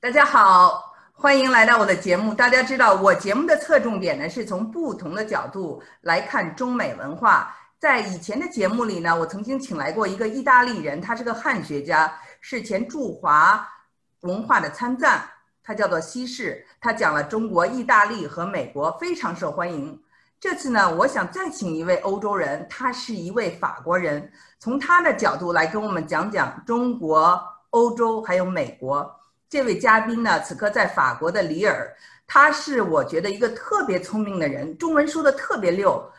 大家好，欢迎来到我的节目。大家知道，我节目的侧重点呢，是从不同的角度来看中美文化。在以前的节目里呢，我曾经请来过一个意大利人，他是个汉学家，是前驻华文化的参赞，他叫做西式，他讲了中国、意大利和美国，非常受欢迎。这次呢，我想再请一位欧洲人，他是一位法国人，从他的角度来跟我们讲讲中国、欧洲还有美国。这位嘉宾呢，此刻在法国的里尔，他是我觉得一个特别聪明的人，中文说的特别溜。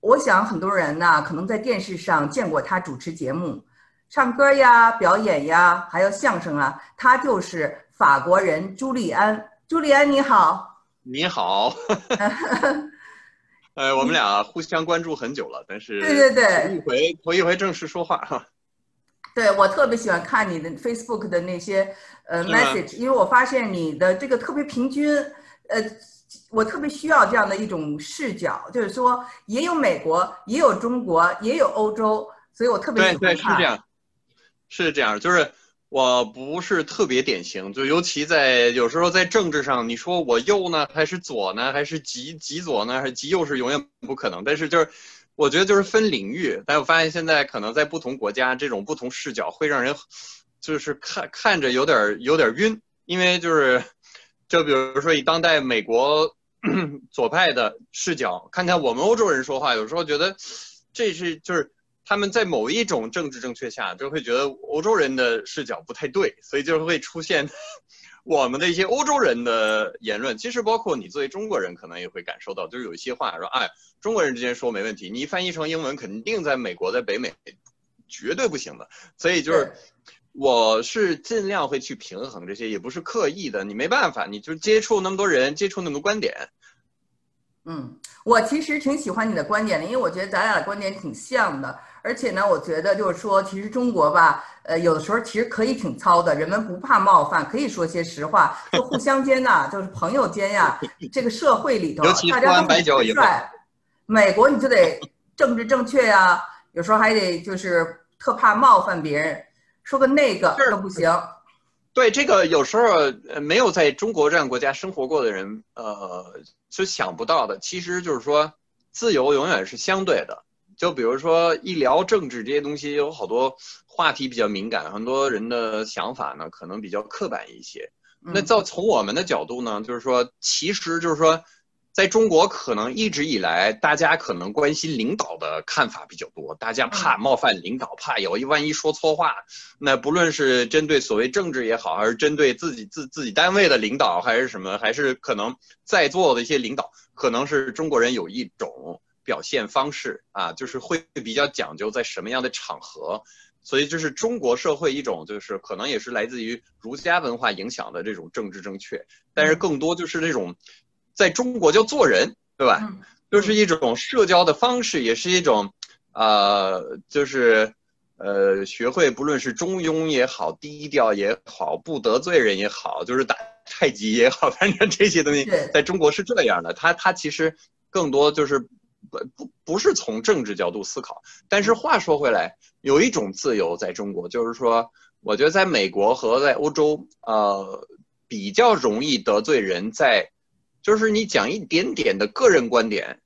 我想很多人呢，可能在电视上见过他主持节目，唱歌呀、表演呀，还有相声啊。他就是法国人朱利安。朱利安，你好。你好。呃，我们俩互相关注很久了，但是对对对，头一回头一回正式说话哈。对我特别喜欢看你的 Facebook 的那些呃 message，因为我发现你的这个特别平均，呃，我特别需要这样的一种视角，就是说也有美国，也有中国，也有欧洲，所以我特别喜欢看。对对是这样，是这样，就是我不是特别典型，就尤其在有时候在政治上，你说我右呢，还是左呢，还是极极左呢，还是极右是永远不可能，但是就是。我觉得就是分领域，但我发现现在可能在不同国家，这种不同视角会让人，就是看看着有点有点晕，因为就是，就比如说以当代美国 左派的视角看看我们欧洲人说话，有时候觉得这是就是他们在某一种政治正确下，就会觉得欧洲人的视角不太对，所以就会出现。我们的一些欧洲人的言论，其实包括你作为中国人，可能也会感受到，就是有一些话说，哎，中国人之间说没问题，你翻译成英文，肯定在美国，在北美绝对不行的。所以就是，我是尽量会去平衡这些，也不是刻意的，你没办法，你就接触那么多人，接触那么多观点。嗯，我其实挺喜欢你的观点的，因为我觉得咱俩的观点挺像的。而且呢，我觉得就是说，其实中国吧，呃，有的时候其实可以挺糙的，人们不怕冒犯，可以说些实话，就互相间呐，就是朋友间呀，这个社会里头，大家都很帅。美国你就得政治正确呀，有时候还得就是特怕冒犯别人，说个那个都不行。对这个，有时候没有在中国这样国家生活过的人，呃，是想不到的。其实就是说，自由永远是相对的。就比如说一聊政治这些东西，有好多话题比较敏感，很多人的想法呢可能比较刻板一些。那照从我们的角度呢，就是说，其实就是说，在中国可能一直以来，大家可能关心领导的看法比较多，大家怕冒犯领导，怕有一万一说错话，那不论是针对所谓政治也好，还是针对自己自自己单位的领导，还是什么，还是可能在座的一些领导，可能是中国人有一种。表现方式啊，就是会比较讲究在什么样的场合，所以就是中国社会一种就是可能也是来自于儒家文化影响的这种政治正确，但是更多就是那种在中国叫做人，对吧？就是一种社交的方式，也是一种呃，就是呃，学会不论是中庸也好，低调也好，不得罪人也好，就是打 太极也好，反正这些东西在中国是这样的。它它其实更多就是。不不不是从政治角度思考，但是话说回来，有一种自由在中国，就是说，我觉得在美国和在欧洲，呃，比较容易得罪人，在就是你讲一点点的个人观点，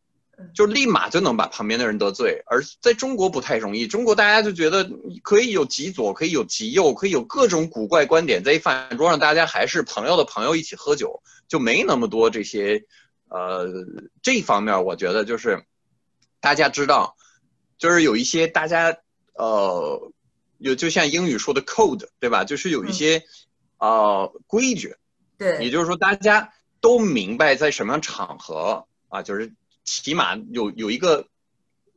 就立马就能把旁边的人得罪，而在中国不太容易。中国大家就觉得可以有极左，可以有极右，可以有各种古怪观点，在一饭桌上，大家还是朋友的朋友一起喝酒，就没那么多这些。呃，这方面我觉得就是，大家知道，就是有一些大家呃，有就像英语说的 code，对吧？就是有一些呃规矩，对，也就是说大家都明白在什么场合啊，就是起码有有一个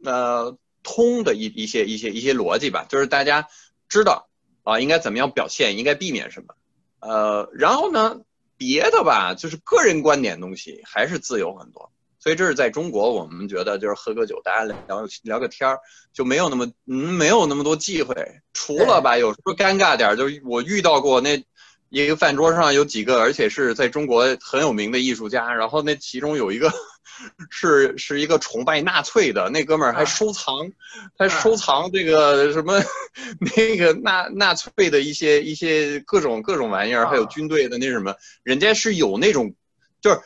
呃通的一一些一些一些逻辑吧，就是大家知道啊应该怎么样表现，应该避免什么，呃，然后呢？别的吧，就是个人观点东西还是自由很多，所以这是在中国，我们觉得就是喝个酒，大家聊聊个天儿，就没有那么嗯没有那么多忌讳。除了吧，有时候尴尬点，就是我遇到过那一个饭桌上有几个，而且是在中国很有名的艺术家，然后那其中有一个 是是一个崇拜纳粹的，那哥们儿还收藏，还收藏这个什么 那个纳纳粹的一些一些各种各种玩意儿，还有军队的那什么，人家是有那种就是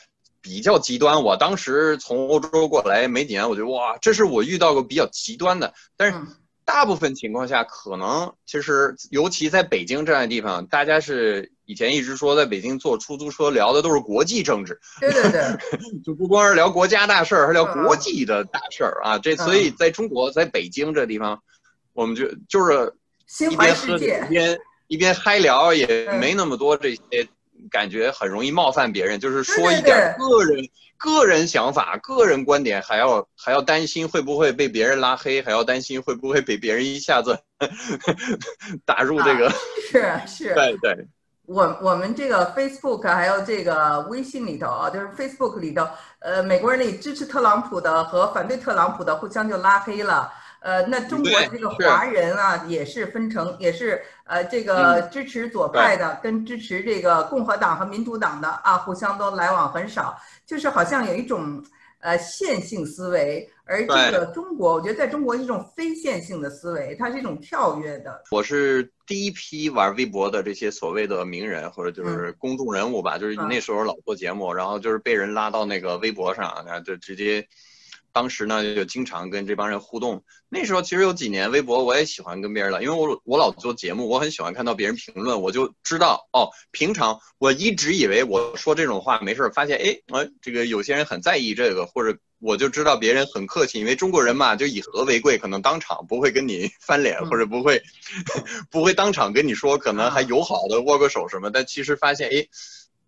比较极端。我当时从欧洲过来没几年，我觉得哇，这是我遇到过比较极端的，但是。大部分情况下，可能其实，尤其在北京这样的地方，大家是以前一直说，在北京坐出租车聊的都是国际政治，对对对，就不光是聊国家大事儿，还聊国际的大事儿啊。这所以在中国，在北京这地方，我们就就是一边喝一边一边嗨聊，也没那么多这些感觉，很容易冒犯别人，就是说一点个人。个人想法、个人观点，还要还要担心会不会被别人拉黑，还要担心会不会被别人一下子 打入这个。是是。对对。我我们这个 Facebook 还有这个微信里头啊，就是 Facebook 里头，呃，美国人里支持特朗普的和反对特朗普的互相就拉黑了。呃，那中国这个华人啊，也是分成，也是呃，这个支持左派的跟支持这个共和党和民主党的啊，互相都来往很少，就是好像有一种呃线性思维，而这个中国，我觉得在中国是一种非线性的思维，它是一种跳跃的。我是第一批玩微博的这些所谓的名人或者就是公众人物吧，就是那时候老做节目，然后就是被人拉到那个微博上，然后就直接。当时呢，就经常跟这帮人互动。那时候其实有几年微博我也喜欢跟别人聊，因为我我老做节目，我很喜欢看到别人评论，我就知道哦。平常我一直以为我说这种话没事，发现哎，呃，这个有些人很在意这个，或者我就知道别人很客气，因为中国人嘛，就以和为贵，可能当场不会跟你 翻脸，或者不会 不会当场跟你说，可能还友好的握个手什么。但其实发现哎。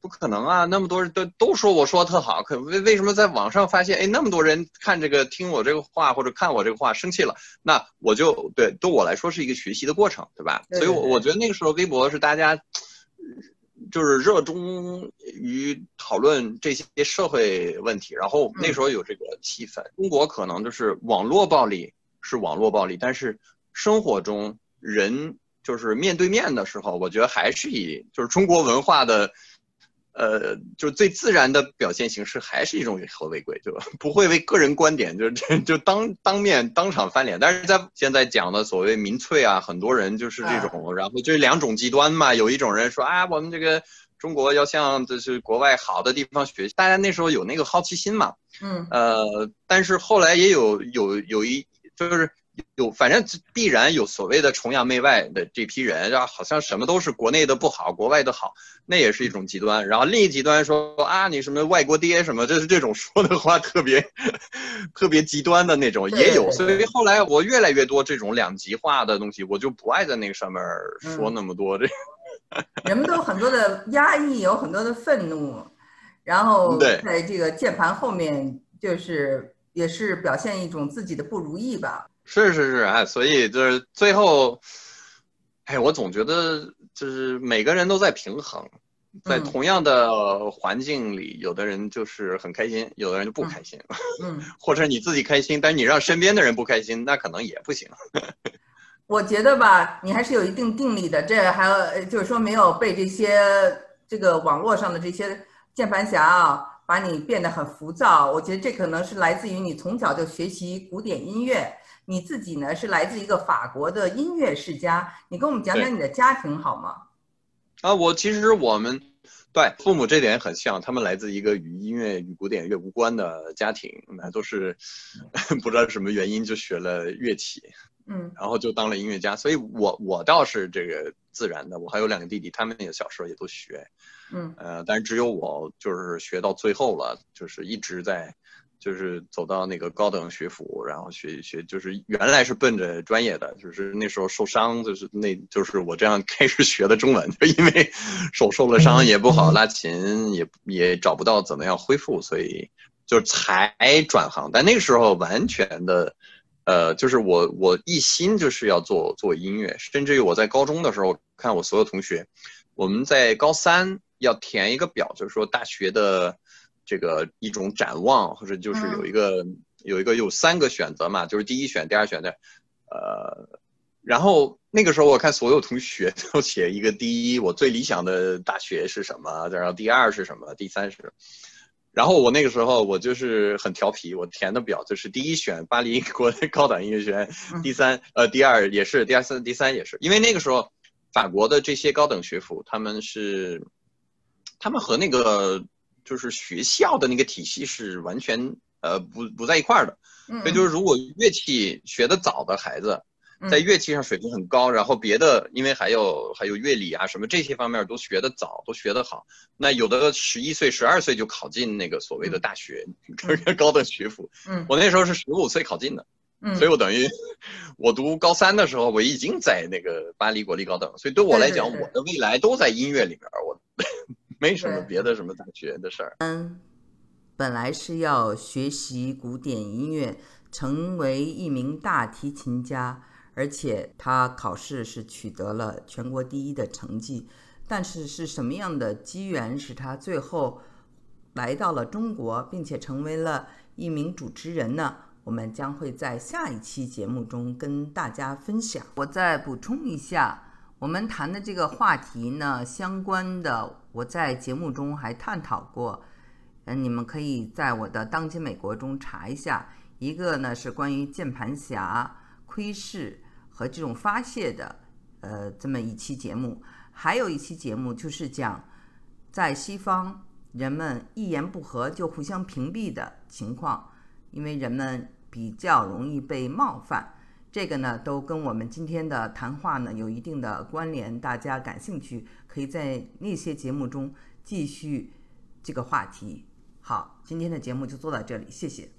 不可能啊！那么多人都都说我说特好，可为为什么在网上发现，哎，那么多人看这个听我这个话或者看我这个话生气了？那我就对对我来说是一个学习的过程，对吧？所以，我我觉得那个时候微博是大家就是热衷于讨论这些社会问题，然后那时候有这个气氛。中国可能就是网络暴力是网络暴力，但是生活中人就是面对面的时候，我觉得还是以就是中国文化的。呃，就最自然的表现形式还是一种以和为贵，对吧？不会为个人观点就 就当当面当场翻脸。但是在现在讲的所谓民粹啊，很多人就是这种，然后就是两种极端嘛。有一种人说啊，我们这个中国要向就是国外好的地方学习，大家那时候有那个好奇心嘛。嗯。呃，但是后来也有有有一就是。有，反正必然有所谓的崇洋媚外的这批人，然后好像什么都是国内的不好，国外的好，那也是一种极端。然后另一极端说啊，你什么外国爹什么，就是这种说的话特别特别极端的那种也有。所以后来我越来越多这种两极化的东西，我就不爱在那个上面说那么多。这 人们都有很多的压抑，有很多的愤怒，然后在这个键盘后面，就是也是表现一种自己的不如意吧。是是是，哎，所以就是最后，哎，我总觉得就是每个人都在平衡，在同样的环境里，有的人就是很开心，有的人就不开心，嗯，或者你自己开心，但是你让身边的人不开心，那可能也不行。我觉得吧，你还是有一定定力的，这还有就是说没有被这些这个网络上的这些键盘侠啊，把你变得很浮躁。我觉得这可能是来自于你从小就学习古典音乐。你自己呢是来自一个法国的音乐世家，你跟我们讲讲你的家庭好吗？啊，我其实我们对父母这点很像，他们来自一个与音乐与古典乐无关的家庭，那都是 不知道什么原因就学了乐器，嗯，然后就当了音乐家。所以我我倒是这个自然的，我还有两个弟弟，他们也小时候也都学，嗯，呃，但是只有我就是学到最后了，就是一直在。就是走到那个高等学府，然后学学，就是原来是奔着专业的，就是那时候受伤，就是那就是我这样开始学的中文，就因为 手受了伤也不好拉琴，也也找不到怎么样恢复，所以就才转行。但那个时候完全的，呃，就是我我一心就是要做做音乐，甚至于我在高中的时候，看我所有同学，我们在高三要填一个表，就是说大学的。这个一种展望，或者就是有一个有一个有三个选择嘛，就是第一选、第二选的，呃，然后那个时候我看所有同学 都写一个第一，我最理想的大学是什么，然后第二是什么，第三是，然后我那个时候我就是很调皮，我填的表就是第一选巴黎国高等音乐学院，第三呃第二也是第二三第三也是，因为那个时候法国的这些高等学府他们是，他们和那个就是学校的那个体系是完全呃不不在一块儿的，所以就是如果乐器学的早的孩子。在乐器上水平很高，然后别的因为还有还有乐理啊什么这些方面都学得早，都学得好。那有的十一岁、十二岁就考进那个所谓的大学，高等学府。嗯，我那时候是十五岁考进的，所以我等于我读高三的时候我已经在那个巴黎国立高等，所以对我来讲，我的未来都在音乐里边，我没什么别的什么大学的事儿。嗯，本来是要学习古典音乐，成为一名大提琴家。而且他考试是取得了全国第一的成绩，但是是什么样的机缘使他最后来到了中国，并且成为了一名主持人呢？我们将会在下一期节目中跟大家分享。我再补充一下，我们谈的这个话题呢，相关的我在节目中还探讨过，嗯，你们可以在我的《当今美国》中查一下。一个呢是关于键盘侠窥视。和这种发泄的，呃，这么一期节目，还有一期节目就是讲，在西方人们一言不合就互相屏蔽的情况，因为人们比较容易被冒犯，这个呢都跟我们今天的谈话呢有一定的关联。大家感兴趣，可以在那些节目中继续这个话题。好，今天的节目就做到这里，谢谢。